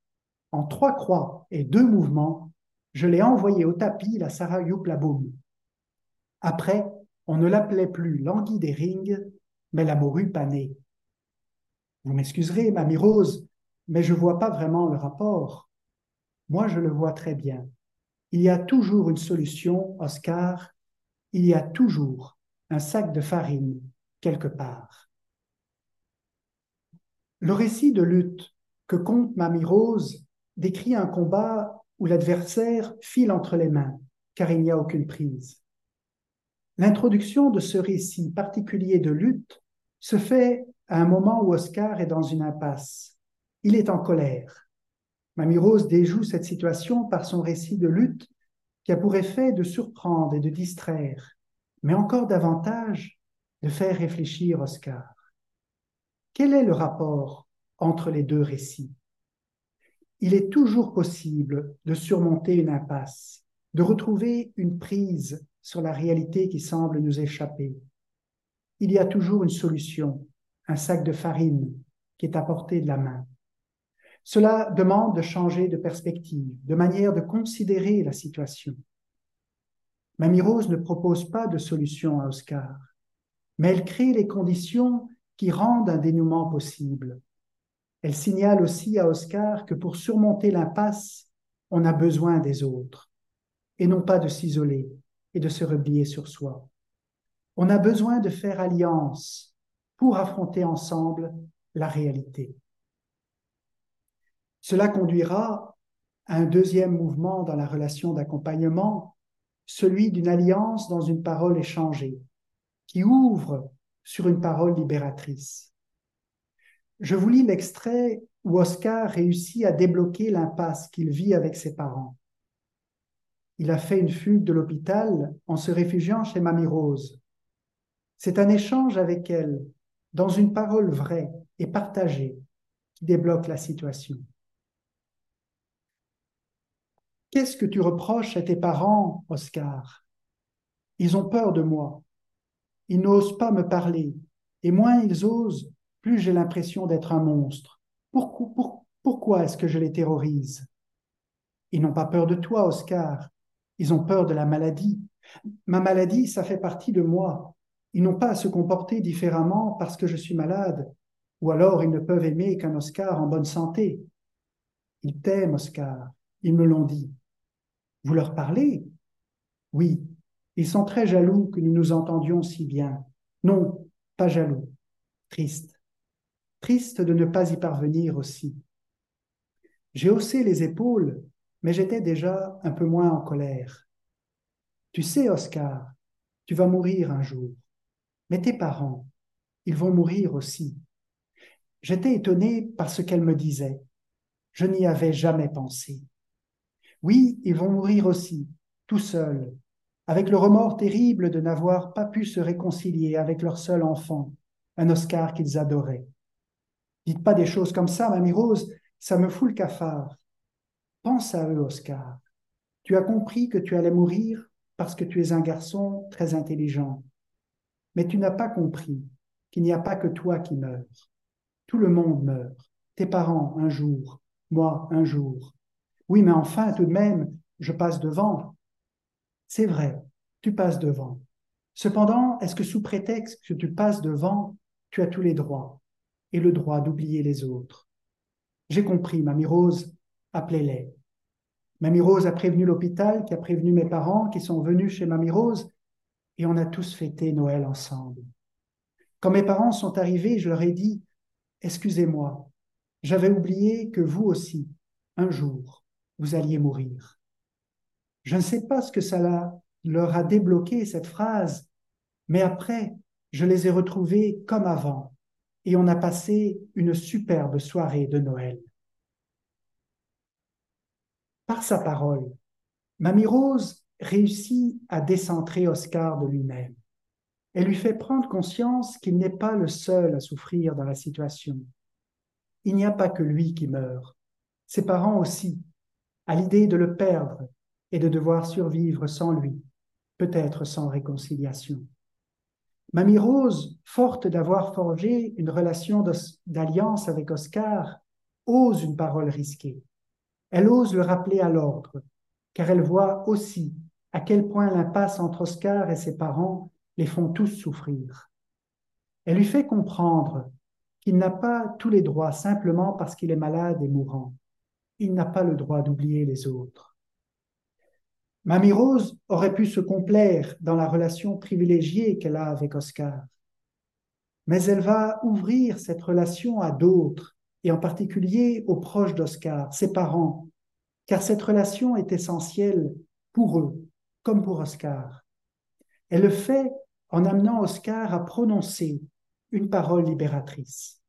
En trois croix et deux mouvements, je l'ai envoyée au tapis la Sarah Youplaboum. Après, on ne l'appelait plus l'anguille des rings, mais la morue panée. Vous m'excuserez, Mamie Rose, mais je vois pas vraiment le rapport. Moi, je le vois très bien. Il y a toujours une solution, Oscar. Il y a toujours un sac de farine quelque part. Le récit de lutte que conte Mamie Rose décrit un combat où l'adversaire file entre les mains, car il n'y a aucune prise. L'introduction de ce récit particulier de lutte se fait à un moment où Oscar est dans une impasse. Il est en colère. Mamie Rose déjoue cette situation par son récit de lutte qui a pour effet de surprendre et de distraire, mais encore davantage de faire réfléchir Oscar. Quel est le rapport entre les deux récits? Il est toujours possible de surmonter une impasse, de retrouver une prise sur la réalité qui semble nous échapper. Il y a toujours une solution, un sac de farine qui est à portée de la main. Cela demande de changer de perspective, de manière de considérer la situation. Mamie Rose ne propose pas de solution à Oscar, mais elle crée les conditions qui rendent un dénouement possible. Elle signale aussi à Oscar que pour surmonter l'impasse, on a besoin des autres, et non pas de s'isoler et de se replier sur soi. On a besoin de faire alliance pour affronter ensemble la réalité. Cela conduira à un deuxième mouvement dans la relation d'accompagnement celui d'une alliance dans une parole échangée, qui ouvre sur une parole libératrice. Je vous lis l'extrait où Oscar réussit à débloquer l'impasse qu'il vit avec ses parents. Il a fait une fugue de l'hôpital en se réfugiant chez Mamie Rose. C'est un échange avec elle, dans une parole vraie et partagée, qui débloque la situation. Qu'est-ce que tu reproches à tes parents, Oscar? Ils ont peur de moi. Ils n'osent pas me parler. Et moins ils osent, plus j'ai l'impression d'être un monstre. Pourquoi, est-ce que je les terrorise? Ils n'ont pas peur de toi, Oscar. Ils ont peur de la maladie. Ma maladie, ça fait partie de moi. Ils n'ont pas à se comporter différemment parce que je suis malade. Ou alors ils ne peuvent aimer qu'un Oscar en bonne santé. Ils t'aiment, Oscar. Ils me l'ont dit. Vous leur parlez? Oui. Ils sont très jaloux que nous nous entendions si bien. Non, pas jaloux. Triste. Triste de ne pas y parvenir aussi. J'ai haussé les épaules, mais j'étais déjà un peu moins en colère. Tu sais, Oscar, tu vas mourir un jour. Mais tes parents, ils vont mourir aussi. J'étais étonné par ce qu'elle me disait. Je n'y avais jamais pensé. Oui, ils vont mourir aussi, tout seuls, avec le remords terrible de n'avoir pas pu se réconcilier avec leur seul enfant, un Oscar qu'ils adoraient. Dites pas des choses comme ça, Mamie Rose, ça me fout le cafard. Pense à eux, Oscar. Tu as compris que tu allais mourir parce que tu es un garçon très intelligent. Mais tu n'as pas compris qu'il n'y a pas que toi qui meurs. Tout le monde meurt. Tes parents un jour, moi un jour. Oui, mais enfin, tout de même, je passe devant. C'est vrai, tu passes devant. Cependant, est-ce que sous prétexte que tu passes devant, tu as tous les droits? Et le droit d'oublier les autres J'ai compris, Mamie Rose, appelez-les. Mamie Rose a prévenu l'hôpital, qui a prévenu mes parents, qui sont venus chez Mamie Rose, et on a tous fêté Noël ensemble. Quand mes parents sont arrivés, je leur ai dit, excusez-moi, j'avais oublié que vous aussi, un jour, vous alliez mourir. Je ne sais pas ce que ça leur a débloqué, cette phrase, mais après, je les ai retrouvés comme avant et on a passé une superbe soirée de Noël. Par sa parole, Mamie Rose réussit à décentrer Oscar de lui-même. Elle lui fait prendre conscience qu'il n'est pas le seul à souffrir dans la situation. Il n'y a pas que lui qui meurt. Ses parents aussi à l'idée de le perdre et de devoir survivre sans lui, peut-être sans réconciliation. Mamie Rose, forte d'avoir forgé une relation d'alliance avec Oscar, ose une parole risquée. Elle ose le rappeler à l'ordre, car elle voit aussi à quel point l'impasse entre Oscar et ses parents les font tous souffrir. Elle lui fait comprendre qu'il n'a pas tous les droits simplement parce qu'il est malade et mourant, il n'a pas le droit d'oublier les autres. Mamie Rose aurait pu se complaire dans la relation privilégiée qu'elle a avec Oscar, mais elle va ouvrir cette relation à d'autres, et en particulier aux proches d'Oscar, ses parents, car cette relation est essentielle pour eux, comme pour Oscar. Elle le fait en amenant Oscar à prononcer une parole libératrice.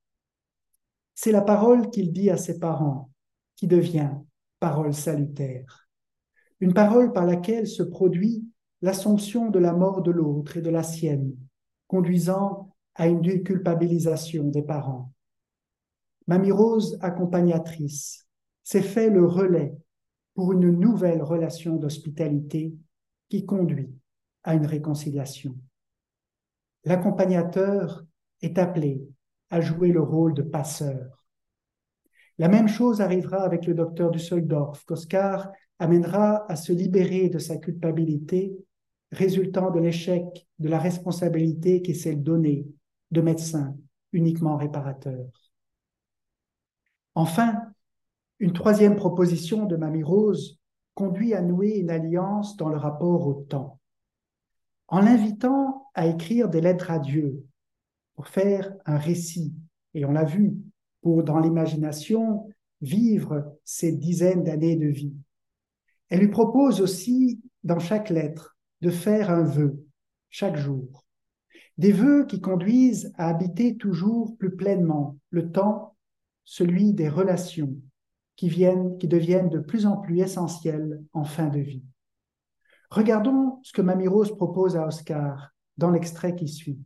C'est la parole qu'il dit à ses parents qui devient parole salutaire. Une parole par laquelle se produit l'assomption de la mort de l'autre et de la sienne, conduisant à une déculpabilisation des parents. Mamie Rose, accompagnatrice, s'est fait le relais pour une nouvelle relation d'hospitalité qui conduit à une réconciliation. L'accompagnateur est appelé à jouer le rôle de passeur. La même chose arrivera avec le docteur Düsseldorf, qu'Oscar amènera à se libérer de sa culpabilité résultant de l'échec de la responsabilité qui s'est donnée de médecin uniquement réparateur. Enfin, une troisième proposition de Mamie Rose conduit à nouer une alliance dans le rapport au temps. En l'invitant à écrire des lettres à Dieu pour faire un récit, et on l'a vu, pour dans l'imagination vivre ces dizaines d'années de vie. Elle lui propose aussi, dans chaque lettre, de faire un vœu chaque jour. Des vœux qui conduisent à habiter toujours plus pleinement le temps, celui des relations, qui, viennent, qui deviennent de plus en plus essentielles en fin de vie. Regardons ce que Mamie Rose propose à Oscar dans l'extrait qui suit.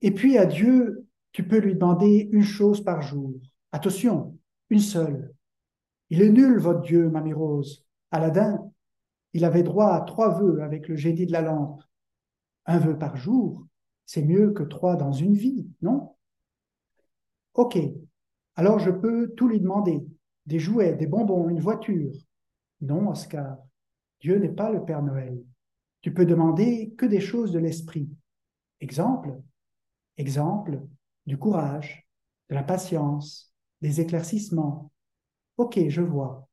Et puis à Dieu, tu peux lui demander une chose par jour. Attention, une seule. Il est nul, votre Dieu, Mamie Rose. Aladin, il avait droit à trois vœux avec le génie de la lampe. Un vœu par jour, c'est mieux que trois dans une vie, non? Ok, alors je peux tout lui demander. Des jouets, des bonbons, une voiture. Non, Oscar, Dieu n'est pas le Père Noël. Tu peux demander que des choses de l'esprit. Exemple, exemple, du courage, de la patience, des éclaircissements. Ok, je vois.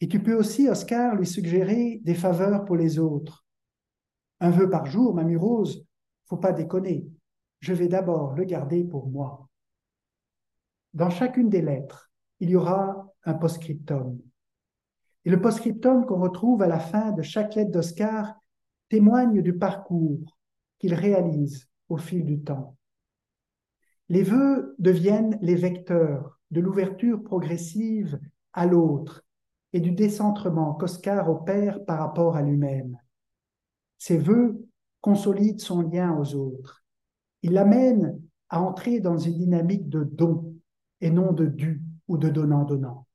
Et tu peux aussi, Oscar, lui suggérer des faveurs pour les autres. Un vœu par jour, Mamie Rose, faut pas déconner. Je vais d'abord le garder pour moi. Dans chacune des lettres, il y aura un post-scriptum. Et le post-scriptum qu'on retrouve à la fin de chaque lettre d'Oscar témoigne du parcours qu'il réalise au fil du temps. Les vœux deviennent les vecteurs de l'ouverture progressive à l'autre et du décentrement qu'Oscar opère par rapport à lui-même. Ces vœux consolident son lien aux autres. Il l'amène à entrer dans une dynamique de don et non de dû ou de donnant-donnant.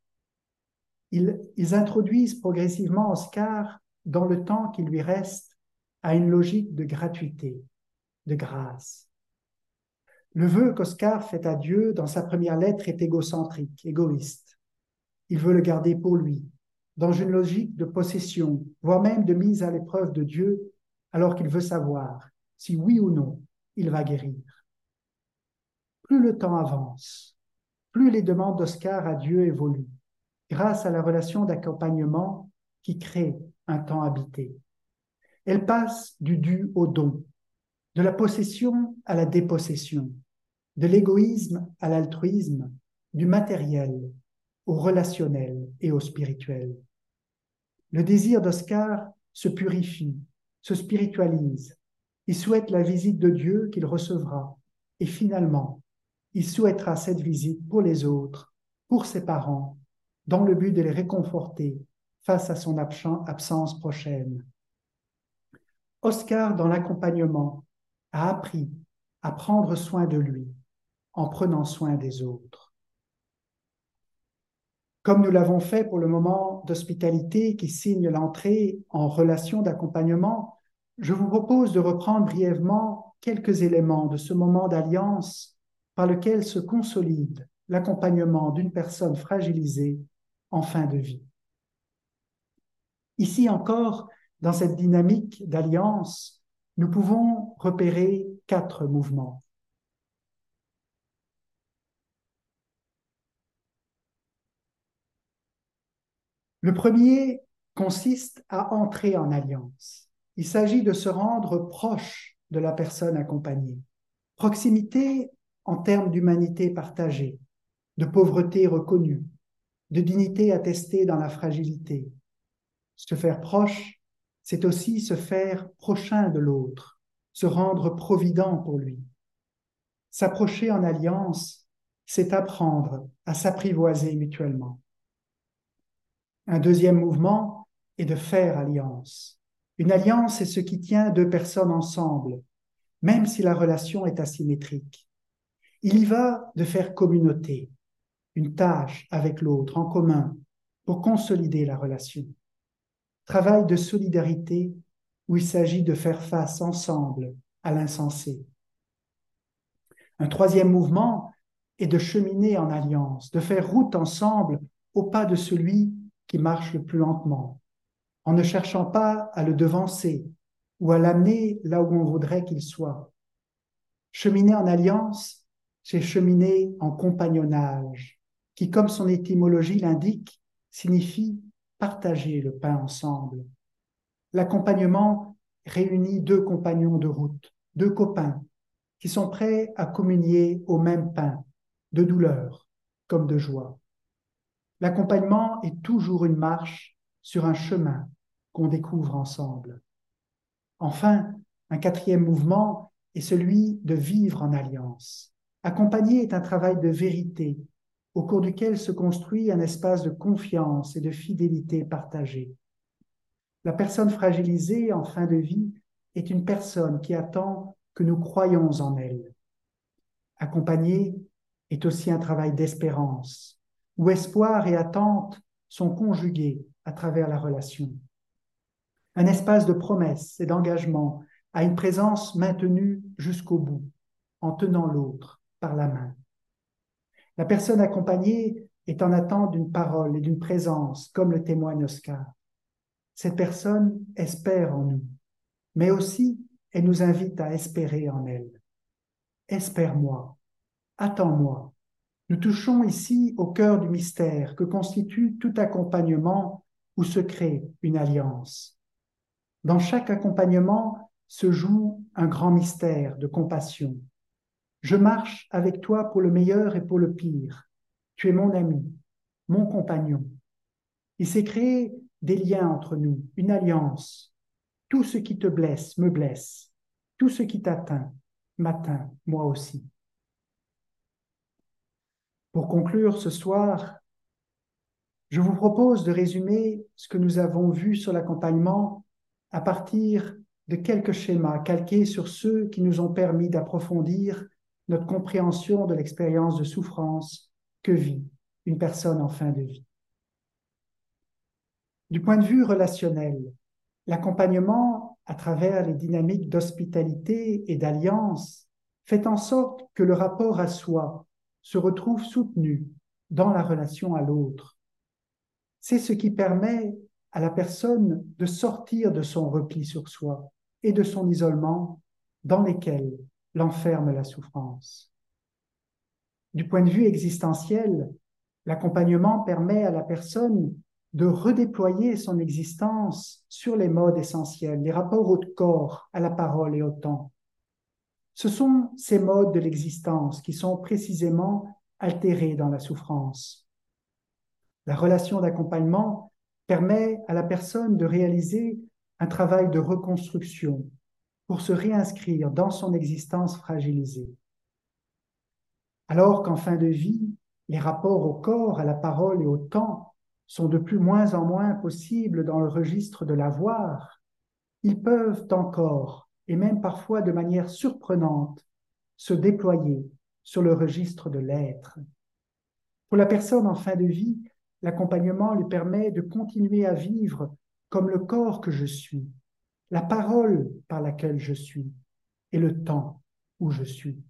Ils introduisent progressivement Oscar dans le temps qui lui reste à une logique de gratuité, de grâce. Le vœu qu'Oscar fait à Dieu dans sa première lettre est égocentrique, égoïste. Il veut le garder pour lui, dans une logique de possession, voire même de mise à l'épreuve de Dieu, alors qu'il veut savoir si oui ou non il va guérir. Plus le temps avance, plus les demandes d'Oscar à Dieu évoluent, grâce à la relation d'accompagnement qui crée un temps habité. Elle passe du dû au don, de la possession à la dépossession, de l'égoïsme à l'altruisme, du matériel relationnel et au spirituel. Le désir d'Oscar se purifie, se spiritualise. Il souhaite la visite de Dieu qu'il recevra et finalement il souhaitera cette visite pour les autres, pour ses parents, dans le but de les réconforter face à son absence prochaine. Oscar, dans l'accompagnement, a appris à prendre soin de lui en prenant soin des autres. Comme nous l'avons fait pour le moment d'hospitalité qui signe l'entrée en relation d'accompagnement, je vous propose de reprendre brièvement quelques éléments de ce moment d'alliance par lequel se consolide l'accompagnement d'une personne fragilisée en fin de vie. Ici encore, dans cette dynamique d'alliance, nous pouvons repérer quatre mouvements. Le premier consiste à entrer en alliance. Il s'agit de se rendre proche de la personne accompagnée. Proximité en termes d'humanité partagée, de pauvreté reconnue, de dignité attestée dans la fragilité. Se faire proche, c'est aussi se faire prochain de l'autre, se rendre provident pour lui. S'approcher en alliance, c'est apprendre à s'apprivoiser mutuellement. Un deuxième mouvement est de faire alliance. Une alliance est ce qui tient deux personnes ensemble, même si la relation est asymétrique. Il y va de faire communauté, une tâche avec l'autre en commun pour consolider la relation. Travail de solidarité où il s'agit de faire face ensemble à l'insensé. Un troisième mouvement est de cheminer en alliance, de faire route ensemble au pas de celui qui marche le plus lentement, en ne cherchant pas à le devancer ou à l'amener là où on voudrait qu'il soit. Cheminer en alliance, c'est cheminer en compagnonnage, qui, comme son étymologie l'indique, signifie partager le pain ensemble. L'accompagnement réunit deux compagnons de route, deux copains, qui sont prêts à communier au même pain, de douleur comme de joie. L'accompagnement est toujours une marche sur un chemin qu'on découvre ensemble. Enfin, un quatrième mouvement est celui de vivre en alliance. Accompagner est un travail de vérité au cours duquel se construit un espace de confiance et de fidélité partagée. La personne fragilisée en fin de vie est une personne qui attend que nous croyons en elle. Accompagner est aussi un travail d'espérance, où espoir et attente sont conjugués à travers la relation. Un espace de promesse et d'engagement à une présence maintenue jusqu'au bout, en tenant l'autre par la main. La personne accompagnée est en attente d'une parole et d'une présence, comme le témoigne Oscar. Cette personne espère en nous, mais aussi elle nous invite à espérer en elle. Espère-moi, attends-moi. Nous touchons ici au cœur du mystère que constitue tout accompagnement où se crée une alliance. Dans chaque accompagnement se joue un grand mystère de compassion. Je marche avec toi pour le meilleur et pour le pire. Tu es mon ami, mon compagnon. Il s'est créé des liens entre nous, une alliance. Tout ce qui te blesse me blesse. Tout ce qui t'atteint m'atteint, moi aussi. Pour conclure ce soir, je vous propose de résumer ce que nous avons vu sur l'accompagnement à partir de quelques schémas calqués sur ceux qui nous ont permis d'approfondir notre compréhension de l'expérience de souffrance que vit une personne en fin de vie. Du point de vue relationnel, l'accompagnement à travers les dynamiques d'hospitalité et d'alliance fait en sorte que le rapport à soi se retrouve soutenu dans la relation à l'autre. C'est ce qui permet à la personne de sortir de son repli sur soi et de son isolement dans lesquels l'enferme la souffrance. Du point de vue existentiel, l'accompagnement permet à la personne de redéployer son existence sur les modes essentiels, les rapports au corps, à la parole et au temps. Ce sont ces modes de l'existence qui sont précisément altérés dans la souffrance. La relation d'accompagnement permet à la personne de réaliser un travail de reconstruction pour se réinscrire dans son existence fragilisée. Alors qu'en fin de vie, les rapports au corps, à la parole et au temps sont de plus en moins possibles dans le registre de l'avoir, ils peuvent encore, et même parfois de manière surprenante, se déployer sur le registre de l'être. Pour la personne en fin de vie, l'accompagnement lui permet de continuer à vivre comme le corps que je suis, la parole par laquelle je suis et le temps où je suis.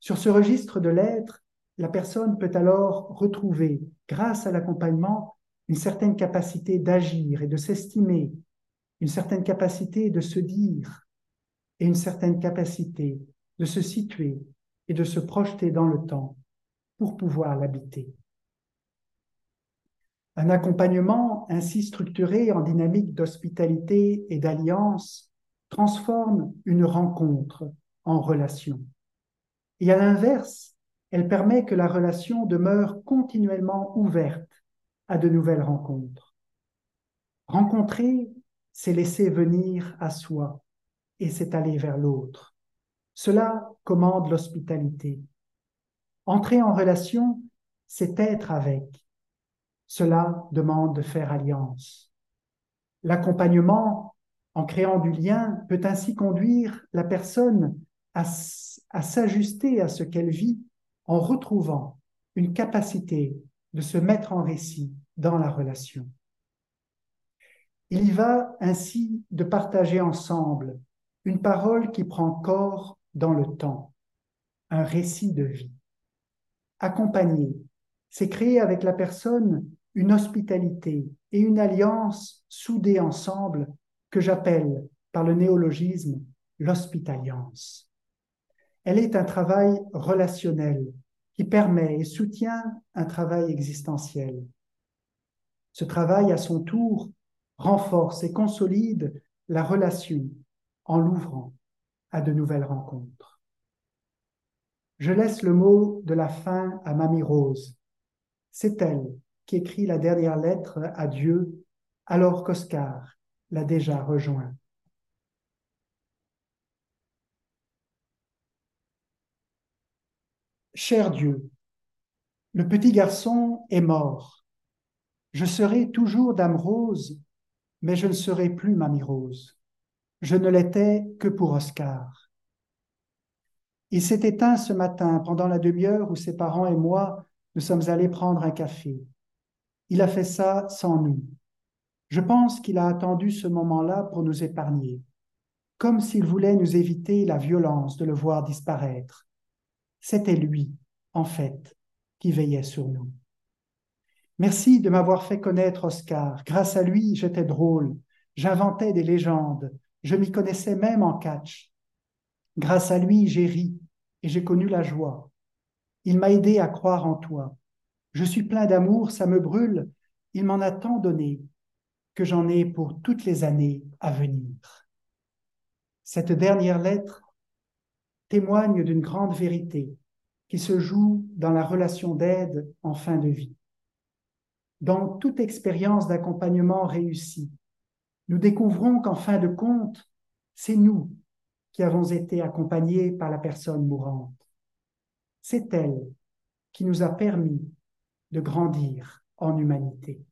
Sur ce registre de l'être, la personne peut alors retrouver, grâce à l'accompagnement, une certaine capacité d'agir et de s'estimer, une certaine capacité de se dire et une certaine capacité de se situer et de se projeter dans le temps pour pouvoir l'habiter. Un accompagnement ainsi structuré en dynamique d'hospitalité et d'alliance transforme une rencontre en relation. Et à l'inverse, elle permet que la relation demeure continuellement ouverte à de nouvelles rencontres. Rencontrer, c'est laisser venir à soi et c'est aller vers l'autre. Cela commande l'hospitalité. Entrer en relation, c'est être avec, cela demande de faire alliance. L'accompagnement, en créant du lien, peut ainsi conduire la personne à, à s'ajuster à ce qu'elle vit en retrouvant une capacité de se mettre en récit dans la relation. Il y va ainsi de partager ensemble une parole qui prend corps dans le temps, un récit de vie. Accompagner, c'est créer avec la personne une hospitalité et une alliance soudée ensemble que j'appelle par le néologisme l'hospitaliance. Elle est un travail relationnel qui permet et soutient un travail existentiel. Ce travail, à son tour, renforce et consolide la relation en l'ouvrant à de nouvelles rencontres. Je laisse le mot de la fin à Mamie Rose. C'est elle qui écrit la dernière lettre à Dieu alors qu'Oscar l'a déjà rejoint. Cher Dieu, le petit garçon est mort. Je serai toujours Dame Rose, mais je ne serai plus Mamie Rose. Je ne l'étais que pour Oscar. Il s'est éteint ce matin pendant la demi-heure où ses parents et moi nous sommes allés prendre un café. Il a fait ça sans nous. Je pense qu'il a attendu ce moment-là pour nous épargner, comme s'il voulait nous éviter la violence de le voir disparaître. C'était lui, en fait, qui veillait sur nous. Merci de m'avoir fait connaître Oscar. Grâce à lui, j'étais drôle. J'inventais des légendes. Je m'y connaissais même en catch. Grâce à lui, j'ai ri et j'ai connu la joie. Il m'a aidé à croire en toi. Je suis plein d'amour, ça me brûle. Il m'en a tant donné que j'en ai pour toutes les années à venir. Cette dernière lettre témoigne d'une grande vérité qui se joue dans la relation d'aide en fin de vie. Dans toute expérience d'accompagnement réussie, nous découvrons qu'en fin de compte, c'est nous qui avons été accompagnés par la personne mourante. C'est elle qui nous a permis de grandir en humanité.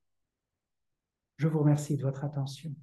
Je vous remercie de votre attention.